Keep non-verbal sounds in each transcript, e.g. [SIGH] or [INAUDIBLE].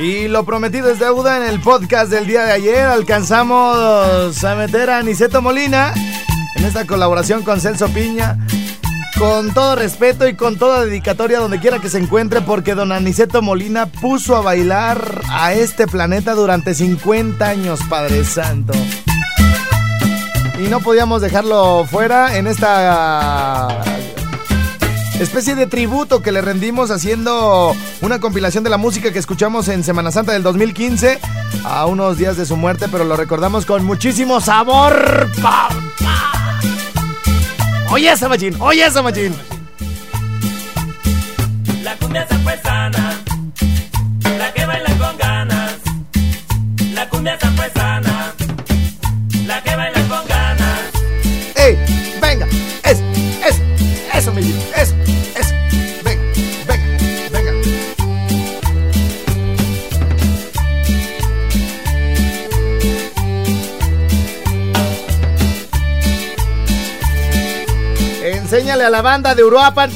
Y lo prometido es deuda en el podcast del día de ayer. Alcanzamos a meter a Aniceto Molina en esta colaboración con Celso Piña. Con todo respeto y con toda dedicatoria donde quiera que se encuentre, porque don Aniceto Molina puso a bailar a este planeta durante 50 años, Padre Santo. Y no podíamos dejarlo fuera en esta especie de tributo que le rendimos haciendo una compilación de la música que escuchamos en Semana Santa del 2015 a unos días de su muerte, pero lo recordamos con muchísimo sabor. Oye esa oye esa. La cumbia sana, A la banda de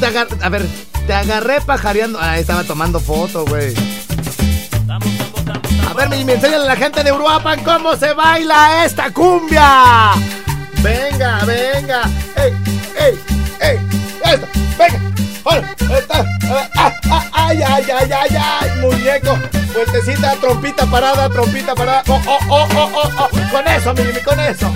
agar- A ver, te agarré pajareando. Ah, estaba tomando foto, güey. A ver, mi, mi, enséñale a la gente de Uruapan cómo se baila esta cumbia. Venga, venga. ¡Ey, ey, ey! ¡Venga! ¡Está! ah, ah, ¡Ay, ay, ay! ¡Muñeco! Vueltecita, trompita parada, trompita parada. ¡Oh, oh, oh, oh, oh! oh. Con eso, mi, con eso.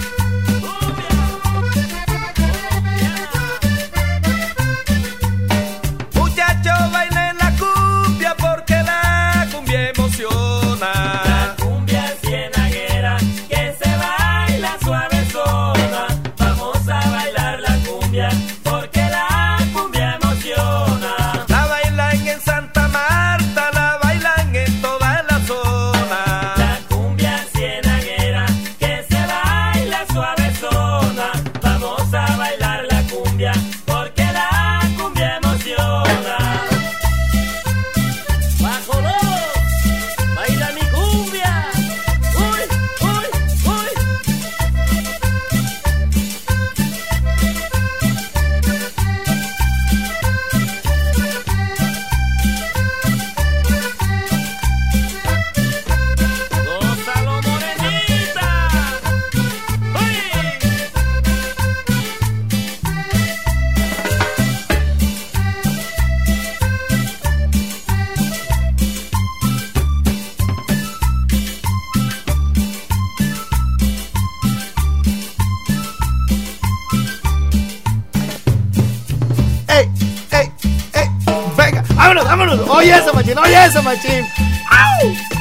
¡Vámonos, vámonos! ¡Oye eso, machín! ¡Oye eso, machín! ¡Au!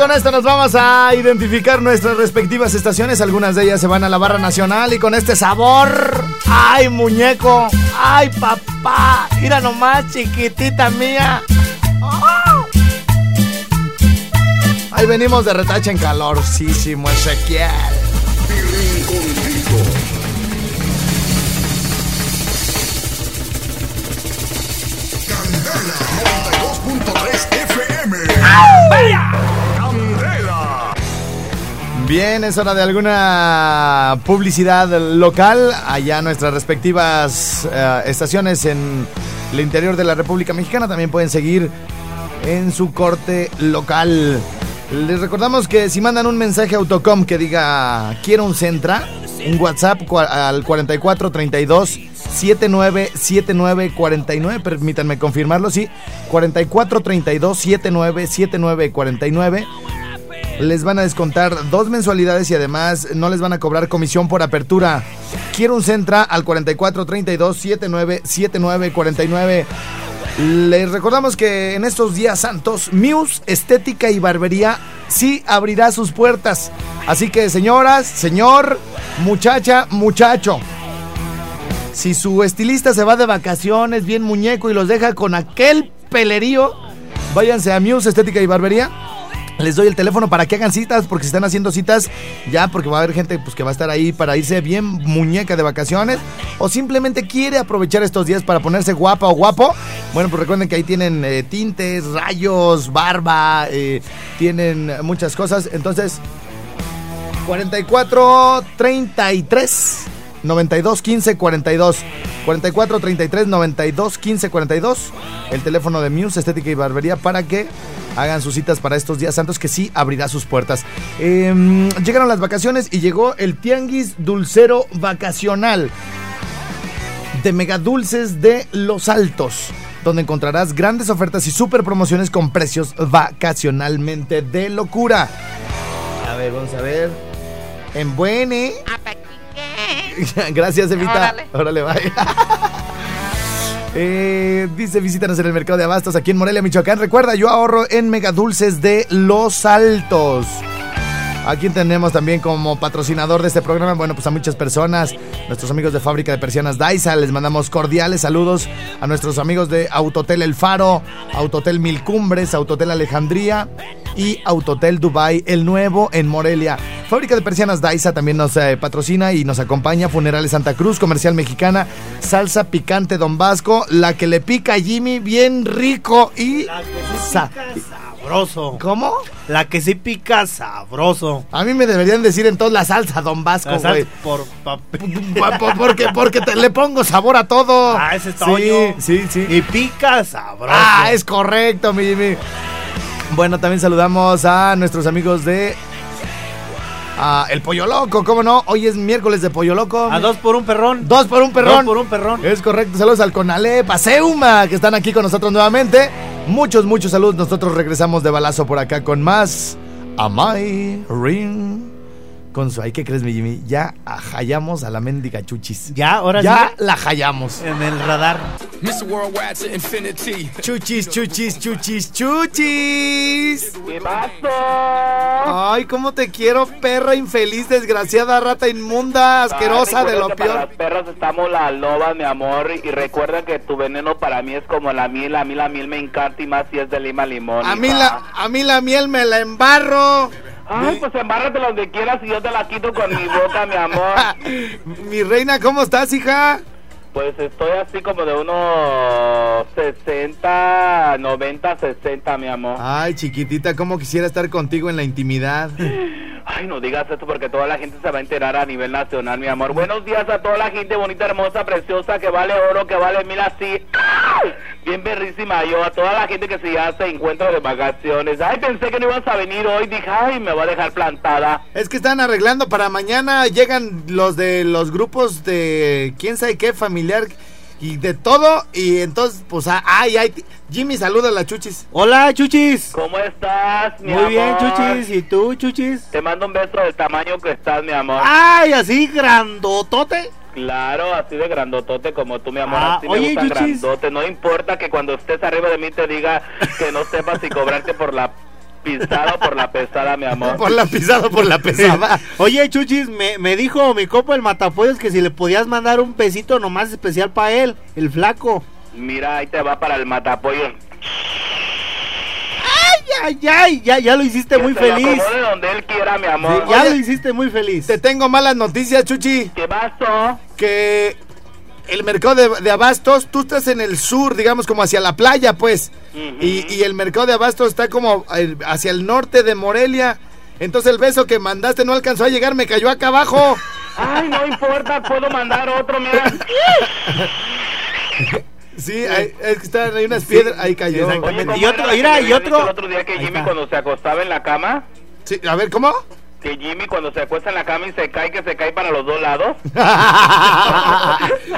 Con esto nos vamos a identificar nuestras respectivas estaciones. Algunas de ellas se van a la barra nacional y con este sabor. ¡Ay, muñeco! ¡Ay, papá! Mira nomás, chiquitita mía. ¡Oh! Ahí venimos de retache en calorcísimo, Ezequiel. Candela. Bien, es hora de alguna publicidad local allá nuestras respectivas eh, estaciones en el interior de la República Mexicana. También pueden seguir en su corte local. Les recordamos que si mandan un mensaje a Autocom que diga quiero un Centra, un WhatsApp al 4432 797949, permítanme confirmarlo, sí, 4432 797949. Les van a descontar dos mensualidades y además no les van a cobrar comisión por apertura. Quiero un Centra al 4432 797949. Les recordamos que en estos días santos, Muse Estética y Barbería sí abrirá sus puertas. Así que señoras, señor, muchacha, muchacho. Si su estilista se va de vacaciones bien muñeco y los deja con aquel pelerío, váyanse a Muse Estética y Barbería. Les doy el teléfono para que hagan citas, porque si están haciendo citas, ya porque va a haber gente pues, que va a estar ahí para irse bien muñeca de vacaciones, o simplemente quiere aprovechar estos días para ponerse guapa o guapo. Bueno, pues recuerden que ahí tienen eh, tintes, rayos, barba, eh, tienen muchas cosas. Entonces, 44 33 92 15 42 44 33 92 15 42 el teléfono de Muse Estética y Barbería para que hagan sus citas para estos días santos que sí abrirá sus puertas. Eh, llegaron las vacaciones y llegó el Tianguis Dulcero Vacacional de Mega Dulces de Los Altos, donde encontrarás grandes ofertas y super promociones con precios vacacionalmente de locura. A ver, vamos a ver. En Buene. [LAUGHS] Gracias, Evita. Órale, bye. [LAUGHS] Eh, dice, visítanos en el mercado de abastos aquí en Morelia, Michoacán. Recuerda, yo ahorro en Mega Dulces de Los Altos. Aquí tenemos también como patrocinador de este programa, bueno, pues a muchas personas, nuestros amigos de Fábrica de Persianas Daisa, les mandamos cordiales saludos a nuestros amigos de Autotel El Faro, Autotel Mil Cumbres, Autotel Alejandría y Autotel Dubai El Nuevo en Morelia. Fábrica de Persianas Daisa también nos eh, patrocina y nos acompaña Funerales Santa Cruz, Comercial Mexicana, Salsa Picante Don Vasco, la que le pica a Jimmy bien rico y... sa- Sabroso. ¿Cómo? La que sí pica sabroso. A mí me deberían decir entonces la salsa Don Vasco, güey. [LAUGHS] por Porque, porque te- le pongo sabor a todo. Ah, ese es sí, sí, sí. Y pica sabroso. Ah, es correcto, mi Jimmy. Bueno, también saludamos a nuestros amigos de ah, El Pollo Loco, ¿cómo no? Hoy es miércoles de Pollo Loco. A dos por un perrón. Dos por un perrón. Dos por un perrón. Es correcto, saludos al Conalep, a Seuma, que están aquí con nosotros nuevamente. Muchos, muchos saludos. Nosotros regresamos de balazo por acá con más Amai Ring. Con su, ay, ¿qué crees, mi Jimmy? Ya hallamos a la mendiga chuchis. Ya, ahora Ya sí. la hallamos. En el radar. Mr. Worldwide to infinity. Chuchis, chuchis, chuchis, chuchis. ¿Qué pasó? Ay, cómo te quiero, perra infeliz, desgraciada, rata inmunda, asquerosa Ay, de lo que Para peor. las perras estamos las lobas, mi amor. Y recuerda que tu veneno para mí es como la miel. A mí la miel me encanta y más si es de lima limón. A mí la, a mí la miel me la embarro. Ay, pues embárrate donde quieras y yo te la quito con mi boca, mi amor. [LAUGHS] Mi reina, ¿cómo estás, hija? Pues estoy así como de unos 60, 90, 60, mi amor. Ay, chiquitita, cómo quisiera estar contigo en la intimidad. [LAUGHS] Ay, no digas esto porque toda la gente se va a enterar a nivel nacional, mi amor. Buenos días a toda la gente bonita, hermosa, preciosa, que vale oro, que vale mil así. ¡Ay! Bien berrísima yo, a toda la gente que se ya se encuentra de vacaciones. Ay, pensé que no ibas a venir hoy, dije, ay, me va a dejar plantada. Es que están arreglando para mañana, llegan los de los grupos de quién sabe qué familiar y de todo. Y entonces, pues, ah, ay, ay, Jimmy, saluda a la chuchis. Hola, chuchis. ¿Cómo estás, mi Muy bien, chuchis. ¿Y tú, chuchis? Te mando un beso del tamaño que estás, mi amor. Ay, así grandotote. Claro, así de grandotote como tú, mi amor. Ah, así oye, me gusta Chuchis. grandote. No importa que cuando estés arriba de mí te diga que no sepas si cobrarte por la pisada o por la pesada, mi amor. Por la pisada, por la pesada. [LAUGHS] Oye, chuchis, me, me dijo mi copa el matapollos que si le podías mandar un pesito nomás especial para él, el flaco. Mira, ahí te va para el matapollo. Ay, ay, ay, ya, ya lo hiciste muy se feliz. acomode donde él quiera, mi amor. Ya Oye, lo hiciste muy feliz. Te tengo malas noticias, Chuchi. ¿Qué pasó? Que el mercado de, de abastos, tú estás en el sur, digamos como hacia la playa, pues. Y, y el mercado de abastos está como eh, hacia el norte de Morelia. Entonces el beso que mandaste no alcanzó a llegar, me cayó acá abajo. [LAUGHS] Ay, no importa, puedo mandar otro, mira. Sí, ahí- es que estaban ahí unas piedras, ahí cayó. exacto. Oye, ¿cómo Y otro- mira, y otro- El otro día que Jimmy cuando se acostaba en la cama, Sí, a ver, ¿cómo? Que Jimmy cuando se acuesta en la cama y se cae, que se cae para los dos lados. [LAUGHS]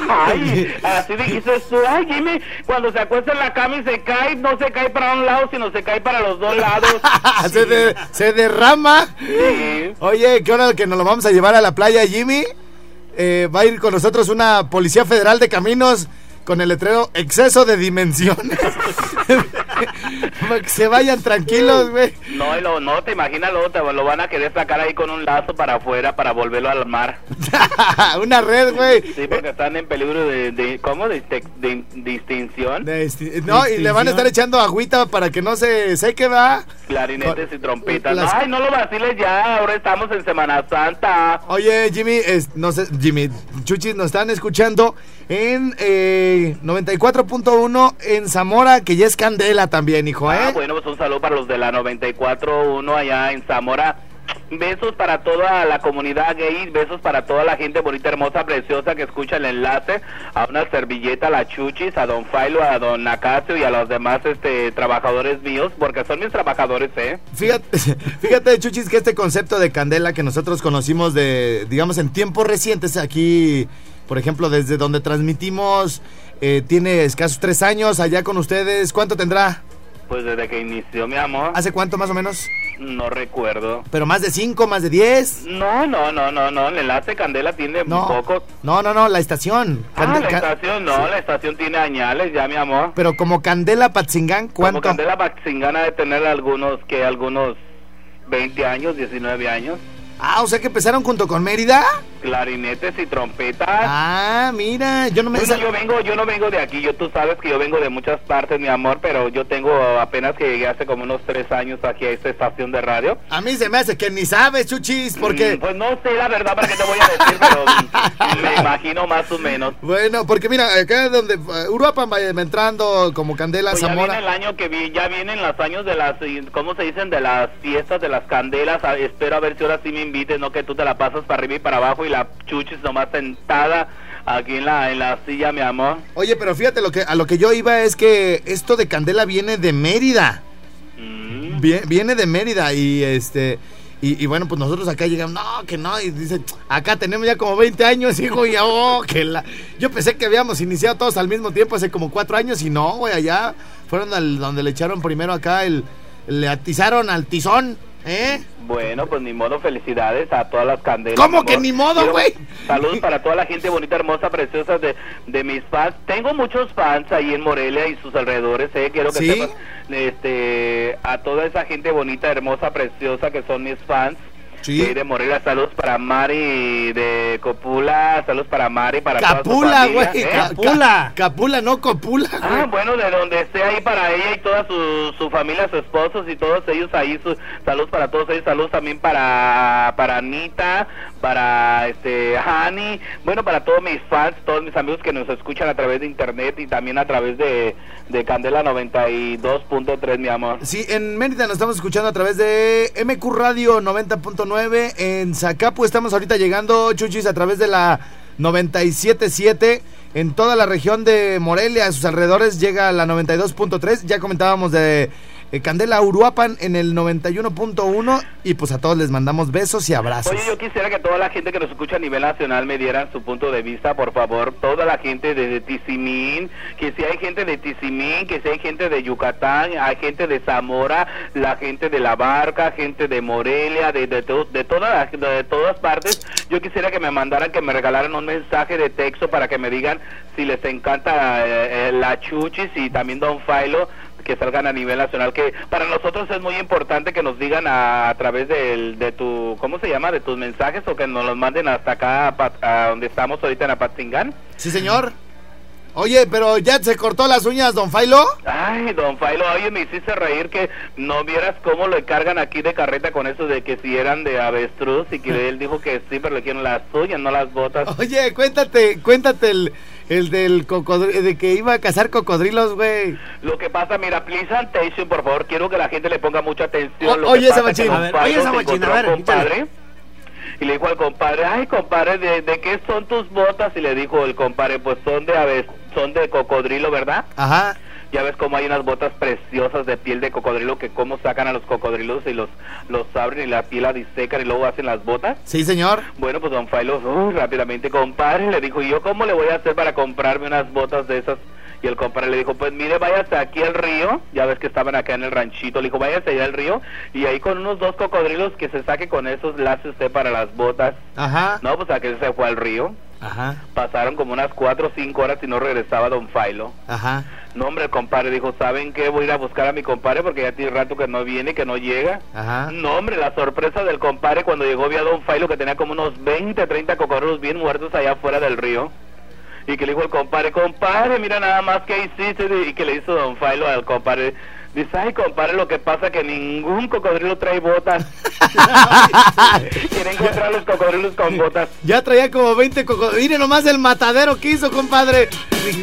Ay, así dijiste tú, ay Jimmy, cuando se acuesta en la cama y se cae, no se cae para un lado, sino se cae para los dos lados. [LAUGHS] se, de- se derrama. Sí. Oye, ¿qué hora que nos lo vamos a llevar a la playa, Jimmy? Eh, va a ir con nosotros una policía federal de caminos con el letrero exceso de dimensiones. [LAUGHS] Para [LAUGHS] que se vayan tranquilos, güey. No, y lo- no, te imaginas, luego te lo van a querer sacar ahí con un lazo para afuera para volverlo al mar. [LAUGHS] una red, güey. Sí, porque están en peligro de, de ¿cómo? De, de- de distinción. No, y le van a estar echando agüita para que no se seque, va. Clarinetes y trompetas. Las- Ay, no lo vaciles ya, ahora estamos en Semana Santa. Oye, Jimmy, es- no sé, Jimmy, Chuchis, nos están escuchando en eh, 94.1 en Zamora, que ya es candela también, hijo, ¿eh? Ah, bueno, pues un saludo para los de la 94.1 allá en Zamora. Besos para toda la comunidad gay, besos para toda la gente bonita, hermosa, preciosa que escucha el enlace, a una servilleta, a la Chuchis, a Don Failo, a Don Acacio y a los demás este, trabajadores míos, porque son mis trabajadores, ¿eh? Fíjate, [LAUGHS] fíjate, Chuchis, que este concepto de candela que nosotros conocimos de, digamos, en tiempos recientes aquí, por ejemplo, desde donde transmitimos, eh, tiene escasos tres años allá con ustedes. ¿Cuánto tendrá? Pues desde que inició, mi amor, ¿Hace cuánto más o menos? no recuerdo. ¿Pero más de cinco, más de diez? No, no, no, no, no, el enlace Candela tiene No, poco. no, no, no, la estación. Ah, Cande- la estación, no, la estación tiene añales ya, mi amor. Pero como Candela Patzingán, Como ¿cuánto? Candela Baxingana de tener algunos, que algunos 20 años, 19 años. Ah, o sea que empezaron junto con Mérida. Clarinetes y trompetas. Ah, mira, yo no me... Bueno, yo vengo, yo no vengo de aquí, yo tú sabes que yo vengo de muchas partes, mi amor, pero yo tengo apenas que llegué hace como unos tres años aquí a esta estación de radio. A mí se me hace que ni sabes, Chuchis, porque... Mm, Pues no sé la verdad para qué te voy a decir, pero [LAUGHS] me imagino más o menos. Bueno, porque mira, acá donde uh, Uruapan va entrando como Candela, Pues ya viene Zamora. el año que vi, ya vienen los años de las, ¿cómo se dicen? De las fiestas, de las candelas. A- espero a ver si ahora sí me invites, no que tú te la pasas para arriba y para abajo y la chuchis nomás sentada aquí en la, en la silla, mi amor. Oye, pero fíjate, lo que, a lo que yo iba es que esto de Candela viene de Mérida. Mm. Vie- viene de Mérida y este... Y, y bueno, pues nosotros acá llegamos, no, que no, y dice, acá tenemos ya como 20 años, hijo, y oh, que la... Yo pensé que habíamos iniciado todos al mismo tiempo hace como cuatro años y no, güey, allá fueron al, donde le echaron primero acá el... Le atizaron al tizón, ¿eh? Bueno, pues ni modo, felicidades a todas las candelas. ¿Cómo que ni modo, güey? Saludos para toda la gente bonita, hermosa, preciosa de, de mis fans. Tengo muchos fans ahí en Morelia y sus alrededores, eh. Quiero que ¿Sí? sepas, este, a toda esa gente bonita, hermosa, preciosa que son mis fans. Sí. de Morelia, saludos para Mari de Copula, saludos para Mari, para Capula, güey. ¿eh? ca- Capula. ca- Capula, no copula, Ah, güey. bueno, de donde esté ahí para ella y toda su, su familia, sus esposos y todos ellos ahí, su, saludos para todos ellos, saludos también para, para Anita, para este Hani, bueno, para todos mis fans, todos mis amigos que nos escuchan a través de internet y también a través de, de Candela 92.3, mi amor. Sí, en Mérida nos estamos escuchando a través de MQ Radio 90.9. En Zacapu estamos ahorita llegando, Chuchis, a través de la 97.7. En toda la región de Morelia, a sus alrededores, llega a la 92.3. Ya comentábamos de eh, Candela Uruapan en el 91.1. Y pues a todos les mandamos besos y abrazos. Oye, yo quisiera que toda la gente que nos escucha a nivel nacional me dieran su punto de vista, por favor. Toda la gente de, de Tizimín, que si hay gente de Tizimín, que si hay gente de Yucatán, hay gente de Zamora, la gente de La Barca, gente de Morelia, de, de, to- de todas partes. Yo quisiera que me mandaran, que me regalaran un mensaje de texto para que me digan si les encanta eh, eh, la Chuchis y también Don Failo que salgan a nivel nacional que para nosotros es muy importante que nos digan a, a través del, de tu cómo se llama de tus mensajes o que nos los manden hasta acá a, a donde estamos ahorita en Apatzingán Sí, señor. Oye, pero ya se cortó las uñas, don Failo. ay don Failo oye me hiciste reír que no vieras cómo lo cargan aquí de carreta con eso de que si eran de avestruz y que [LAUGHS] él dijo que sí pero le quieren las uñas no las botas Oye, cuéntate, cuéntate el, el del cocodrilo, de que iba a cazar cocodrilos, güey. Lo que pasa, mira, please attention, por favor, quiero que la gente le ponga mucha atención. O- oye, que pasa Samachín. es que A ver, oye, Samachín, encontró a ver, compadre. Y le dijo al compadre, ay, compadre, ¿de, de qué son tus botas? Y le dijo el compadre, pues son de ave- son de cocodrilo, ¿verdad? Ajá. Ya ves cómo hay unas botas preciosas de piel de cocodrilo que cómo sacan a los cocodrilos y los los abren y la piel la disecan y luego hacen las botas. Sí, señor. Bueno, pues don Failo, uy, rápidamente, compadre, le dijo, ¿y yo cómo le voy a hacer para comprarme unas botas de esas? Y el compadre le dijo, pues mire, váyase aquí al río, ya ves que estaban acá en el ranchito, le dijo, váyase allá al río, y ahí con unos dos cocodrilos que se saque con esos, la hace usted para las botas. Ajá. No, pues a que se fue al río, Ajá. pasaron como unas cuatro o cinco horas y no regresaba don Failo. Ajá. No, hombre, el compadre dijo, ¿saben qué? Voy a ir a buscar a mi compadre porque ya tiene rato que no viene, que no llega. Ajá. No, hombre, la sorpresa del compadre cuando llegó vio a Don Failo que tenía como unos 20, 30 cocodrilos bien muertos allá afuera del río. Y que le dijo el compadre, compadre, mira nada más que hiciste. Y que le hizo Don Failo al compadre. Dice, ay, compadre, lo que pasa que ningún cocodrilo trae botas. [LAUGHS] [LAUGHS] Quiere encontrar los cocodrilos con botas. Ya traía como 20 cocodrilos. Mire nomás el matadero que hizo, compadre.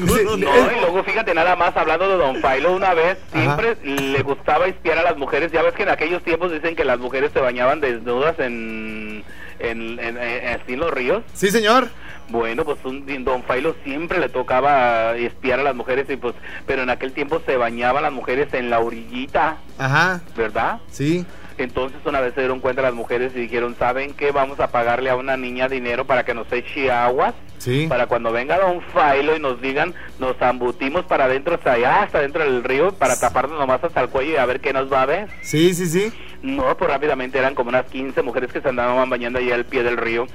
No, y luego fíjate nada más hablando de Don Failo una vez, siempre le gustaba espiar a las mujeres. Ya ves que en aquellos tiempos dicen que las mujeres se bañaban desnudas en, en, en- en- así en los ríos. Sí, señor. Bueno, pues un Don Failo siempre le tocaba espiar a las mujeres y pues, pero en aquel tiempo se bañaban las mujeres en la orillita, Ajá. ¿verdad? Sí. Entonces una vez se dieron cuenta las mujeres y dijeron, ¿saben qué? Vamos a pagarle a una niña dinero para que nos eche aguas Sí. para cuando venga Don Failo y nos digan, nos zambutimos para adentro, hasta allá, hasta dentro del río, para taparnos nomás hasta el cuello y a ver qué nos va a ver. Sí, sí, sí. No, pues rápidamente eran como unas 15 mujeres que se andaban bañando allá al pie del río.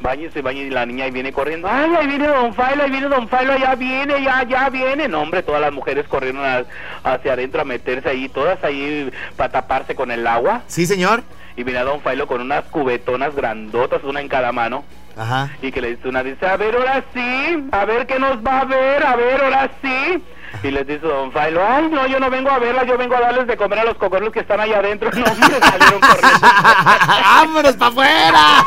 Baños y baños y la niña ahí viene corriendo. ¡Ay, ahí viene Don Failo, ahí viene Don Failo, ya viene, ya, ya viene! No, hombre, todas las mujeres corrieron a- hacia adentro a meterse ahí, todas ahí para taparse con el agua. Sí, señor. Y viene Don Failo con unas cubetonas grandotas, una en cada mano. Ajá. Y que le dice una, dice, a ver, ahora sí, a ver qué nos va a ver, a ver, ahora sí. Y les dice Don Failo, ay, no, yo no vengo a verla, yo vengo a darles de comer a los cocodrilos que están allá adentro. [LAUGHS] No, hombre, salieron corriendo. [LAUGHS] ¡Vámonos para afuera!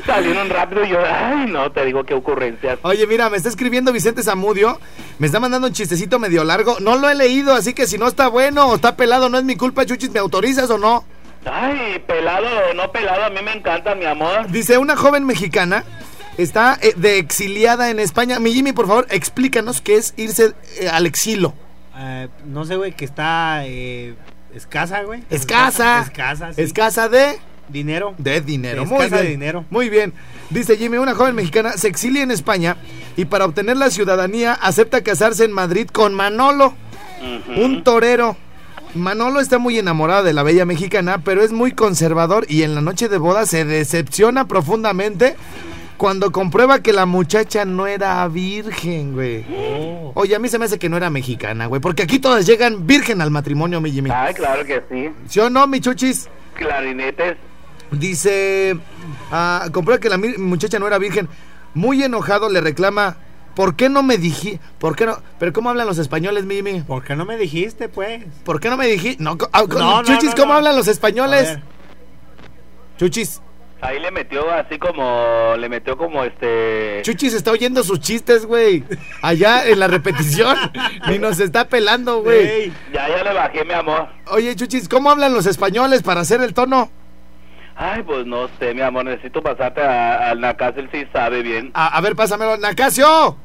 [LAUGHS] salieron rápido y yo, ay, no, te digo qué ocurrencias. Oye, mira, me está escribiendo Vicente Zamudio. Me está mandando un chistecito medio largo. No lo he leído, así que si no está bueno o está pelado, no es mi culpa, Chuchis. ¿Me autorizas o no? Ay, pelado o no pelado, a mí me encanta, mi amor. Dice, una joven mexicana está eh, de exiliada en España. Mi Jimmy, por favor, explícanos qué es irse eh, al exilio. Eh, no sé, güey, que está eh, escasa, güey. Escasa. Escasa, sí. Escasa de... Dinero. De dinero, De muy escasa bien. de dinero. Muy bien. Dice Jimmy, una joven mexicana se exilia en España y para obtener la ciudadanía acepta casarse en Madrid con Manolo, un torero. Manolo está muy enamorado de la bella mexicana, pero es muy conservador y en la noche de boda se decepciona profundamente cuando comprueba que la muchacha no era virgen, güey. Oh. Oye, a mí se me hace que no era mexicana, güey, porque aquí todas llegan virgen al matrimonio, mi Jimmy. Ay, claro que sí. ¿Sí o no, mi chuchis? Clarinetes. Dice, ah, comprueba que la muchacha no era virgen. Muy enojado le reclama, ¿por qué no me dije? ¿Por qué no? Pero ¿cómo hablan los españoles, Mimi? ¿Por qué no me dijiste, pues? ¿Por qué no me dijiste? No, ah, No, no, Chuchis, no, ¿cómo hablan los españoles? Chuchis, Ahí le metió así como, le metió como este... Chuchis está oyendo sus chistes, güey. Allá en la repetición, [LAUGHS] ni nos está pelando, güey. Ey, Ya, ya le bajé, mi amor. Oye, Chuchis, ¿cómo hablan los españoles para hacer el tono? Ay, pues no sé, mi amor, necesito pasarte a, a la casa, él sí sabe bien. A, a ver, pásamelo. Nacasio.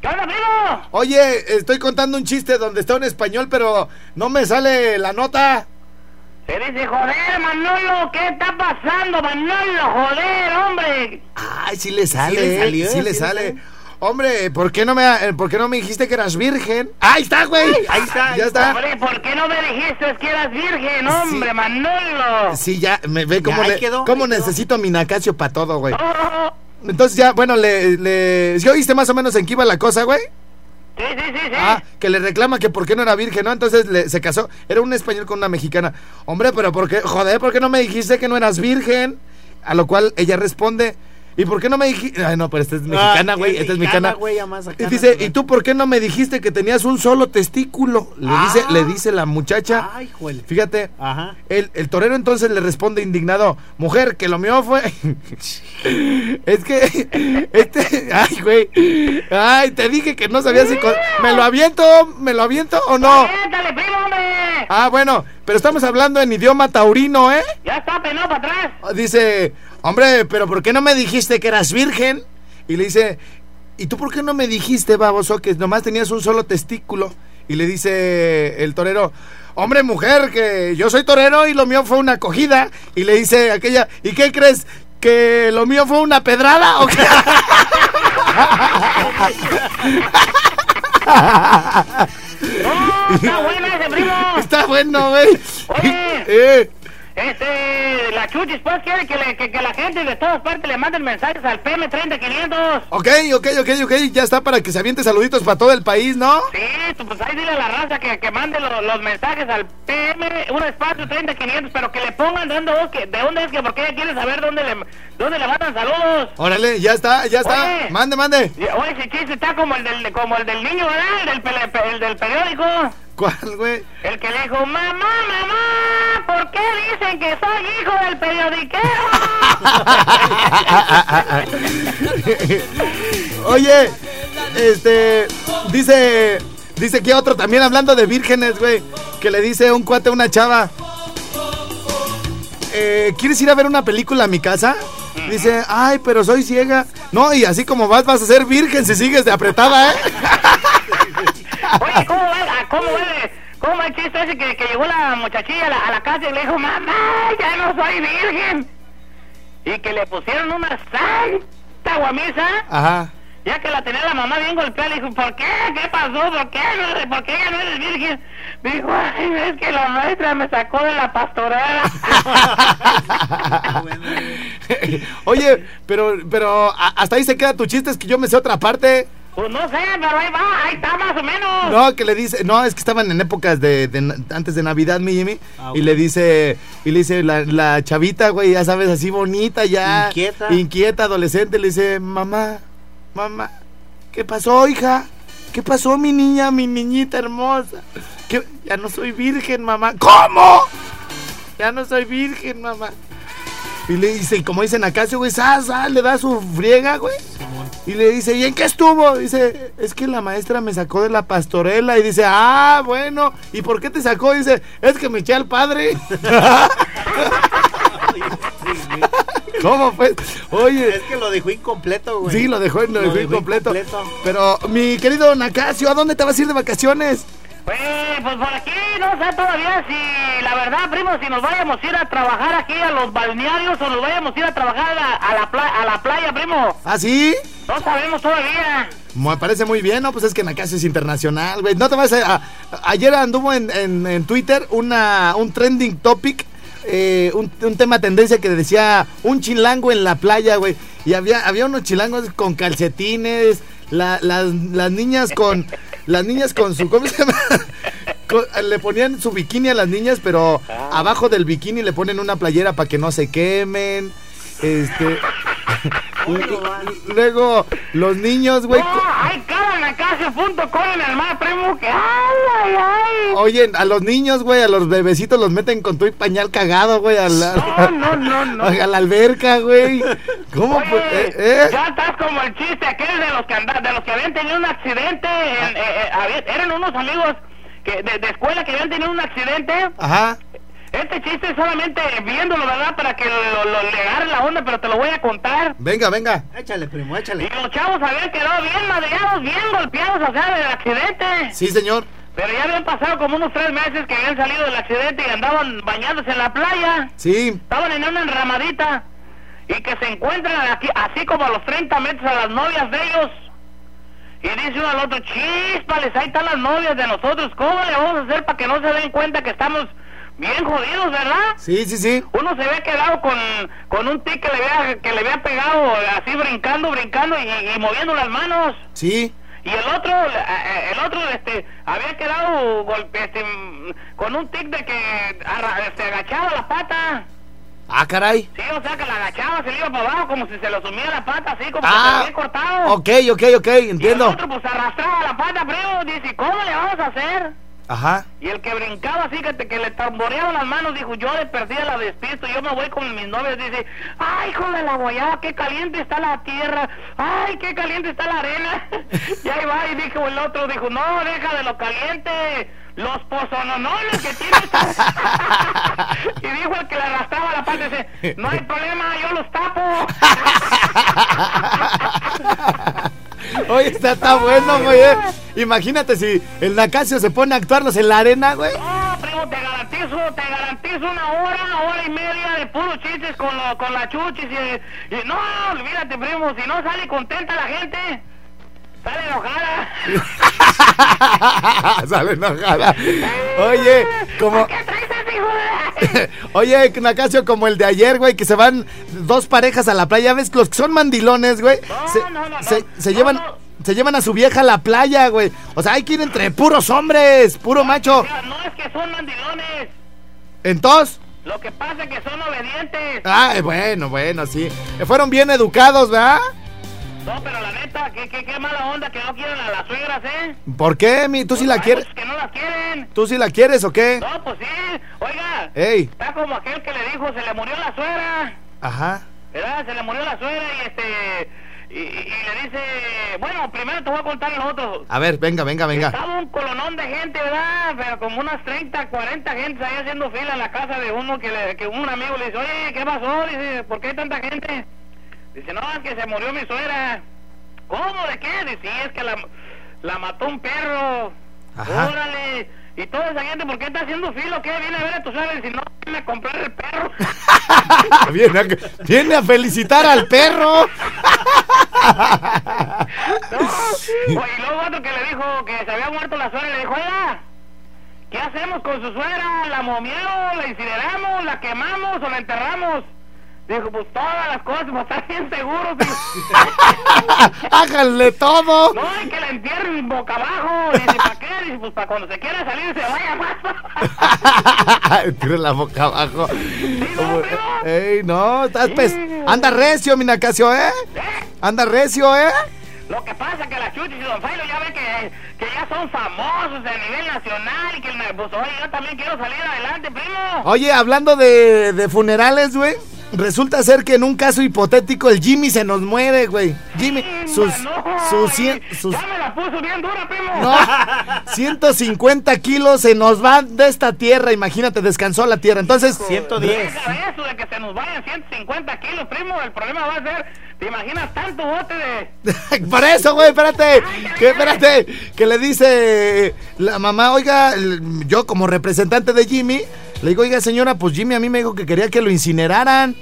¿Qué onda, primo? Oye, estoy contando un chiste donde está un español, pero no me sale la nota. Se dice, joder, Manolo, ¿qué está pasando, Manolo? Joder, hombre. Ay, sí le sale, Sí le salió, sí sí le le sale. sale. Hombre, ¿por qué no me eh, por qué no me dijiste que eras virgen? Ahí está, güey. ahí está, Ya está. Hombre, ¿por qué no me dijiste que eras virgen, hombre, Sí. Manolo? Sí, ya me ve cómo, le- quedó, cómo quedó. necesito mi Nacasio para todo, güey. Oh, Entonces ya, bueno, le, le ¿sí oíste más o menos en qué iba la cosa, güey? Ah, que le reclama que por qué no era virgen, ¿no? Entonces le- se casó. Era un español con una mexicana. Hombre, pero ¿por qué? Joder, ¿por qué no me dijiste que no eras virgen? A lo cual ella responde, ¿y por qué no me dijiste? Ay, no, pero esta es mexicana, Ah, güey, es esta es mexicana, acá y dice. ¿y tú por qué no me dijiste que tenías un solo testículo? Le dice, Ah. le dice la muchacha. Ay, juele. Fíjate, Ajá. el, el torero entonces le responde indignado, mujer, que lo mío fue... [LAUGHS] es que [LAUGHS] este, Ay, güey. Ay, te dije que no sabía si... con- ¿Me lo aviento? ¿Me lo aviento o no? Siéntale, primo, hombre. Ah, bueno, pero estamos hablando en idioma taurino, ¿eh? Ya está penado para atrás. Dice, hombre, pero ¿por qué no me dijiste que eras virgen? Y le dice, ¿y tú por qué no me dijiste, baboso, que nomás tenías un solo testículo? Y le dice el torero, hombre, mujer, que yo soy torero y lo mío fue una acogida. Y le dice aquella, ¿y qué crees? ¿Que lo mío fue una pedrada o qué? No, [LAUGHS] [LAUGHS] está bueno ese, primo. Está bueno, güey. Oye. Eh, Este, la Chuchis, pues, quiere que, le- que, que la gente de todas partes le manden mensajes al PM30500. ok, ok, ok, ok, ya está para que se aviente saluditos para todo el país, ¿no? Sí, pues ahí dile a la raza que, que mande lo- los mensajes al PM, un espacio 30500, pero que le pongan es que, de dónde es que, porque ella quiere saber dónde le, dónde le mandan saludos. Órale, ya está, ya está. Oye. Mande, mande. Oye, ese chiste está como el del, como el del niño, ¿verdad? El del, pele- el del periódico. ¿Cuál, güey? El que le dijo, mamá, mamá, ¿por qué dicen que soy hijo del periodiquero? [LAUGHS] Oye, este, dice, dice que otro también hablando de vírgenes, güey, que le dice un cuate a una chava, eh, ¿quieres ir a ver una película a mi casa? Dice, ay, pero soy ciega. No, y así como vas, vas a ser virgen si sigues de apretada, ¿eh? [LAUGHS] Oye, ¿cómo va, ah, cómo el- cómo el chiste ese que, que llegó la muchachilla a la, a la casa y le dijo, mamá, ya no soy virgen? Y que le pusieron una santa guamisa, Ajá. ya que la tenía la mamá bien golpeada, le dijo, ¿por qué? ¿Qué pasó? ¿Por qué, no, ¿Por qué ya no eres virgen? Me dijo, ay, es que la maestra me sacó de la pastorela. [LAUGHS] Oye, pero, pero hasta ahí se queda tu chiste, es que yo me sé otra parte. Pues no sé, pero ahí va, ahí está más o menos. No, que le dice, no, es que estaban en épocas de, antes de Navidad, mi Jimmy, Ah, y le dice, y le dice la, la chavita, güey, ya sabes, así bonita, ya, Inquieta. inquieta, adolescente, le dice, mamá, mamá, ¿qué pasó, hija? ¿Qué pasó, mi niña, mi niñita hermosa? ¿Qué? Ya no soy virgen, mamá. ¿Cómo? Ya no soy virgen, mamá. Y le dice, y como dicen acá, güey, le da su friega, güey. Y le dice, ¿y en qué estuvo? Dice, es que la maestra me sacó de la pastorela. Y dice, ah, bueno, ¿y por qué te sacó? Dice, es que me eché al padre. [LAUGHS] ¿Cómo pues? Oye, Es que lo dejó incompleto, güey. sí, lo dejó, lo Lo dejó dejó incompleto. incompleto. Pero, mi querido Nacasio, ¿a dónde te vas a ir de vacaciones? Pues, pues por aquí no sé todavía si, la verdad, primo, si nos vayamos a ir a trabajar aquí a los balnearios o nos vayamos a ir a trabajar a la, a la, pla- a la playa, primo. ¿Ah, sí? No sabemos todavía. Me parece muy bien, ¿no? Pues es que Nacasio es internacional, güey. No te vas a... a- ayer anduvo en, en- en Twitter una, un trending topic, eh, un, un tema tendencia que decía un chilango en la playa, güey. Y había, había unos chilangos con calcetines, la- las, las niñas con... [LAUGHS] Las niñas con su... ¿Cómo se llama? Con- le ponían su bikini a las niñas, pero abajo del bikini le ponen una playera para que no se quemen. Este... Luego, los niños, güey... No, hay nacasio.com en el mar, primo, que ay, ay, ay. Oye, a los niños, güey, a los bebecitos los meten con tu y pañal cagado, güey, a la, No, no, no, no. [LAUGHS] a la alberca, güey. ¿Cómo? Oye, pues, eh, eh? ya estás como el chiste aquel de los que de los que habían tenido un accidente, en- eh, eh, eran unos amigos que de, de escuela que habían tenido un accidente. Ajá. Este chiste solamente viéndolo, ¿verdad? Para que lo, lo, le agarre la onda, pero te lo voy a contar. Venga, venga. Échale, primo, Y échale. los chavos habían quedado bien madreados, bien golpeados, o sea, del accidente. Sí, señor. Pero ya habían pasado como unos tres meses que habían salido del accidente y andaban bañándose en la playa. Sí. Estaban en una enramadita y que se encuentran aquí, así como a los 30 metros a las novias de ellos. Y dice uno al otro, chispales, ahí están las novias de nosotros. ¿Cómo le vamos a hacer para que no se den cuenta que estamos bien jodidos, verdad? Sí, sí, sí. Uno se había quedado con, con un tic que le había, que le había pegado así brincando, brincando y, y moviendo las manos. Sí. Y el otro, eh, eh, el otro, este, había quedado golpe, este, con un tic de que arra- este, agachaba la pata. Ah, caray. Sí, o sea que la agachaba, se le iba para abajo como si se le sumía la pata, así como que se Ah. había cortado. Ok, ok, ok, Y el entiendo. otro pues arrastraba la pata, primo, dice, ¿cómo le vamos a hacer? Ajá. Y el que brincaba así, que, te- que le tamboreaban las manos, dijo, yo de perdida la despisto, yo me voy con mis novios, dice, ay, hijo de la guayaba, qué caliente está la tierra, ay, qué caliente está la arena. [LAUGHS] y ahí va, y dijo el otro, dijo, no, deja de lo caliente, los pozononones que tienes. [LAUGHS] y dijo el que le arrastraba la parte, dice, no hay problema, yo los tapo. [LAUGHS] Oye, está, está bueno, güey. eh. Imagínate si el Nacasio se pone a actuarlos en la arena, güey. No, primo, te garantizo, te garantizo una hora, una hora y media de puros chistes con, lo- con la chuchis y, y no, olvídate, primo, si no sale contenta la gente, sale enojada. [LAUGHS] Sale enojada. Oye, como. [LAUGHS] Oye, Nacasio, como el de ayer, güey, que se van dos parejas a la playa. ¿Ves? Los que son mandilones, güey. No, se, no, no, se- se llevan. Se llevan a su vieja a la playa, güey. O sea, hay que ir entre puros hombres, puro macho. No es que son mandilones, Entonces. lo que pasa es que son obedientes. Ah, bueno, bueno, sí. Fueron bien educados, ¿verdad? No, pero la neta, qué, qué, qué mala onda que no quieren a las suegras, ¿eh? ¿Por qué, mi? ¿Tú sí la Hay quieres? que no las quieren. ¿Tú sí la quieres o qué? No, pues sí, oiga, Ey. está como aquel que le dijo, se le murió la suegra. Ajá. ¿verdad? Se le murió la suegra y este y, le dice, bueno, primero te voy a contar lo otro. A ver, venga, venga, venga. Estaba un colonón de gente, ¿verdad? Pero como unas 30, 40 gente ahí haciendo fila en la casa de uno que, le, que un amigo le dice, oye, ¿qué pasó? Dice, ¿por qué hay tanta gente? Dice, no, es que se murió mi suegra. ¿Cómo? ¿De qué? Dice, sí, es que la, la mató un perro. Ajá. Órale. Y toda esa gente, ¿por qué está haciendo fila o qué? Viene a ver a tu suegra y dice, no, viene a comprar el perro. [LAUGHS] viene, a, viene a felicitar al perro. [LAUGHS] No. Y luego otro que le dijo que se había muerto la suegra le dijo, oiga, ¿qué hacemos con su suegra? ¿La momiamos, la incineramos, la quemamos o la enterramos? Dijo, pues todas las cosas, pues están bien seguros. Dijo, [LAUGHS] Háganle todo. no, hay que la entierren boca abajo. Dice, ¿para qué? Dice, pues para cuando se quiera salir se vaya [LAUGHS] más. Tira la boca abajo. no. Ey, no, estás pues. Anda recio, mi Nacasio, ¿eh? ¿Eh? Anda recio, ¿eh? Lo que pasa que la Chuchis y Don Failo ya ve que, que ya son famosos a nivel nacional y que, pues oye, yo también quiero salir adelante, primo. Oye, hablando de, de funerales, güey. Resulta ser que en un caso hipotético el Jimmy se nos muere, güey. Jimmy, sus, No, sus, cien- sus, Ya me la puso bien dura, primo. no, [LAUGHS] 150 kilos se nos van de esta tierra. Imagínate, descansó la tierra. Entonces, 110. Deja de eso de que se nos vayan 150 kilos, primo. El problema va a ser, ¿te imaginas tanto bote de... [LAUGHS] Por eso, güey, espérate. Que, espérate. Que le dice la mamá, oiga, yo como representante de Jimmy, le digo, oiga, señora, pues Jimmy a mí me dijo que quería que lo incineraran.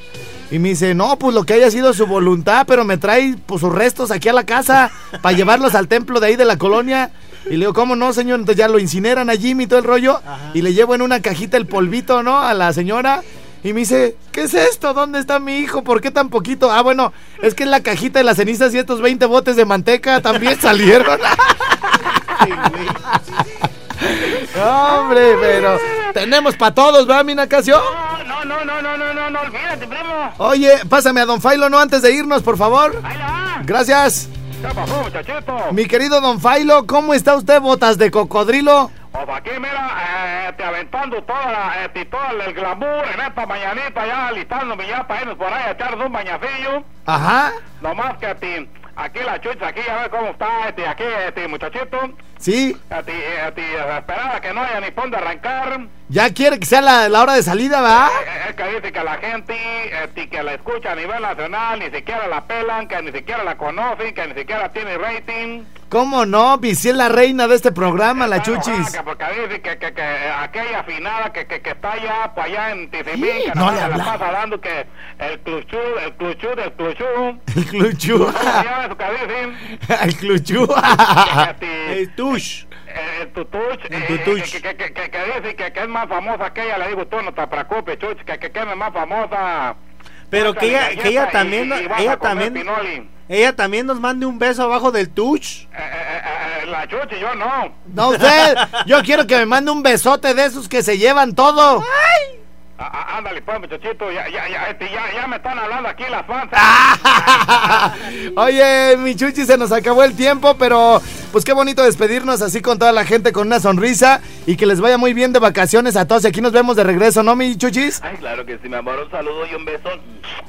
Y me dice, no, pues lo que haya sido su voluntad, pero me trae pues, sus restos aquí a la casa para llevarlos al templo de ahí de la colonia. Y le digo, ¿cómo no, señor? Entonces ya lo incineran a Jimmy y todo el rollo. Y le llevo en una cajita el polvito, ¿no? A la señora. Y me dice, ¿qué es esto? ¿Dónde está mi hijo? ¿Por qué tan poquito? Ah, bueno, es que es la cajita de las cenizas y estos 20 botes de manteca también salieron. [LAUGHS] Hombre, pero tenemos para todos, ¿verdad, mi Nacasio? No, no, no, no, no, no, no, olvídate, primo. Oye, pásame a Don Failo, ¿no? Antes de irnos, por favor. Ahí va. Gracias. ¿Qué pasó, muchachito? Mi querido Don Failo, ¿cómo está usted, botas de cocodrilo? Pues aquí, mira, eh, te aventando toda la, eh, todo el glamour en esta mañanita, ya alistándome ya para irnos por ahí a echar un bañacillo. Ajá. Nomás que ti, aquí la chucha, aquí a ver cómo está, este, aquí, este muchachito. Sí, A ti, eh, a ti, a esperar a que no haya ni pon de arrancar. ya quiere que sea la, la hora de salida, ¿verdad? Eh, Es que dice que la gente este, que la escucha a nivel nacional ni siquiera la pelan, que ni siquiera la conocen, que ni siquiera tiene rating. ¿Cómo no? Pues si es la reina de este programa, la Chuchis. que Porque dice que, que, que aquella afinada que, que, que está allá, pues allá en Tizimín, Sí, que no le la pasa hablando que el cluchú, el cluchú del cluchú. El cluchú. ¿Cómo se llama eso que dicen? [LAUGHS] El cluchú. El tush. Eh, el tutuch, El eh, tutuch. Que, que, que, que, dice que, que es más famosa que ella, le digo, tú no te preocupes, chuch, que, que, que es más famosa. Pero que ella, que ella también, y ella también, pinoli. ella también nos mande un beso abajo del tush. Eh, eh, eh, eh, la chuchi, yo no. No usted, yo quiero que me mande un besote de esos que se llevan todo. Ah, ah, ándale, pues, muchachito, ya, ya, ya, este, ya, ya me están hablando aquí las fans. [LAUGHS] Oye, mi chuchi, se nos acabó el tiempo, pero pues qué bonito despedirnos así con toda la gente con una sonrisa y que les vaya muy bien de vacaciones a todos. Y aquí nos vemos de regreso, ¿no, mi chuchis? Ay, claro que sí, mi amor. Un saludo y un beso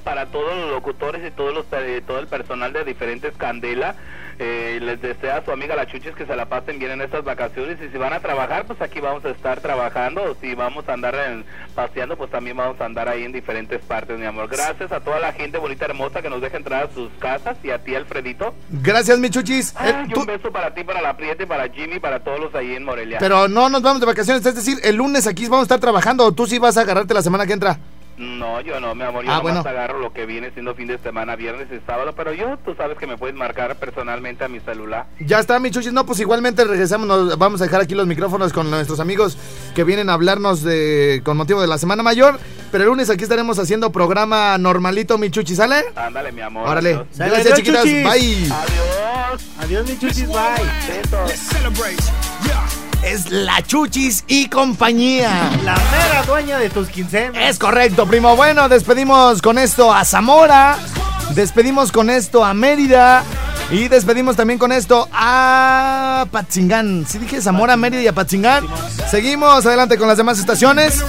para todos los locutores y todos los, eh, todo el personal de diferentes Candela. Eh, les desea a su amiga la Chuchis que se la pasen bien en estas vacaciones y si van a trabajar, pues aquí vamos a estar trabajando. Si vamos a andar en- paseando, pues también vamos a andar ahí en diferentes partes, mi amor. Gracias a toda la gente bonita, hermosa que nos deja entrar a sus casas y a ti, Alfredito. Gracias, mi chuchis. Eh, y tú- un beso para ti, para la Prieta y para Jimmy, para todos los ahí en Morelia. pero no nos vamos de vacaciones, es decir, el lunes aquí vamos a estar trabajando. ¿O tú sí vas a agarrarte la semana que entra? No, yo no, mi amor, yo Ah, nomás bueno. agarro lo que viene siendo fin de semana, viernes y sábado, pero yo, tú sabes que me puedes marcar personalmente a mi celular. Ya está, mi chuchis. No, pues igualmente regresamos. Nos vamos a dejar aquí los micrófonos con nuestros amigos que vienen a hablarnos de con motivo de la Semana Mayor. Pero el lunes aquí estaremos haciendo programa normalito, mi chuchis. ¿Sale? Ándale, mi amor. Órale. Gracias, adiós, chiquitas. chuchis. Bye. Adiós. Adiós, mi chuchis, bye. Besos. Es la chuchis y compañía. La mera dueña de tus quincenas. Es correcto, primo. Bueno, despedimos con esto a Zamora. Despedimos con esto a Mérida. Y despedimos también con esto a Patzingán. Sí dije Zamora, Mérida y a Patzingán. Seguimos adelante con las demás estaciones.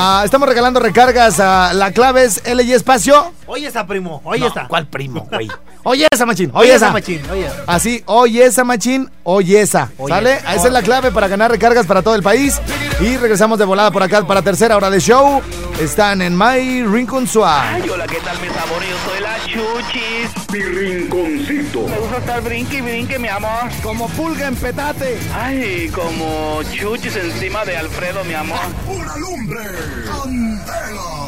Ah, estamos regalando recargas. a la clave es L y espacio. Oye está, primo. Oye No, está. ¿Cuál primo, güey? [LAUGHS] Oye esa, machín. Oye Oye esa. esa, machín. Oye. Así, oye esa, machín. Oye esa. Oye ¿Sale? esa. Esa es la clave para ganar recargas para todo el país. Y regresamos de volada por acá para tercera hora de show. Están en My Rincon Suave. Ay, hola, ¿qué tal, mis amores? Yo soy Chuchis. Mi rinconcito. Me gusta estar brinque y brinque, mi amor. Como pulga en petate. Ay, como Chuchis encima de Alfredo, mi amor. Pura lumbre. Candela.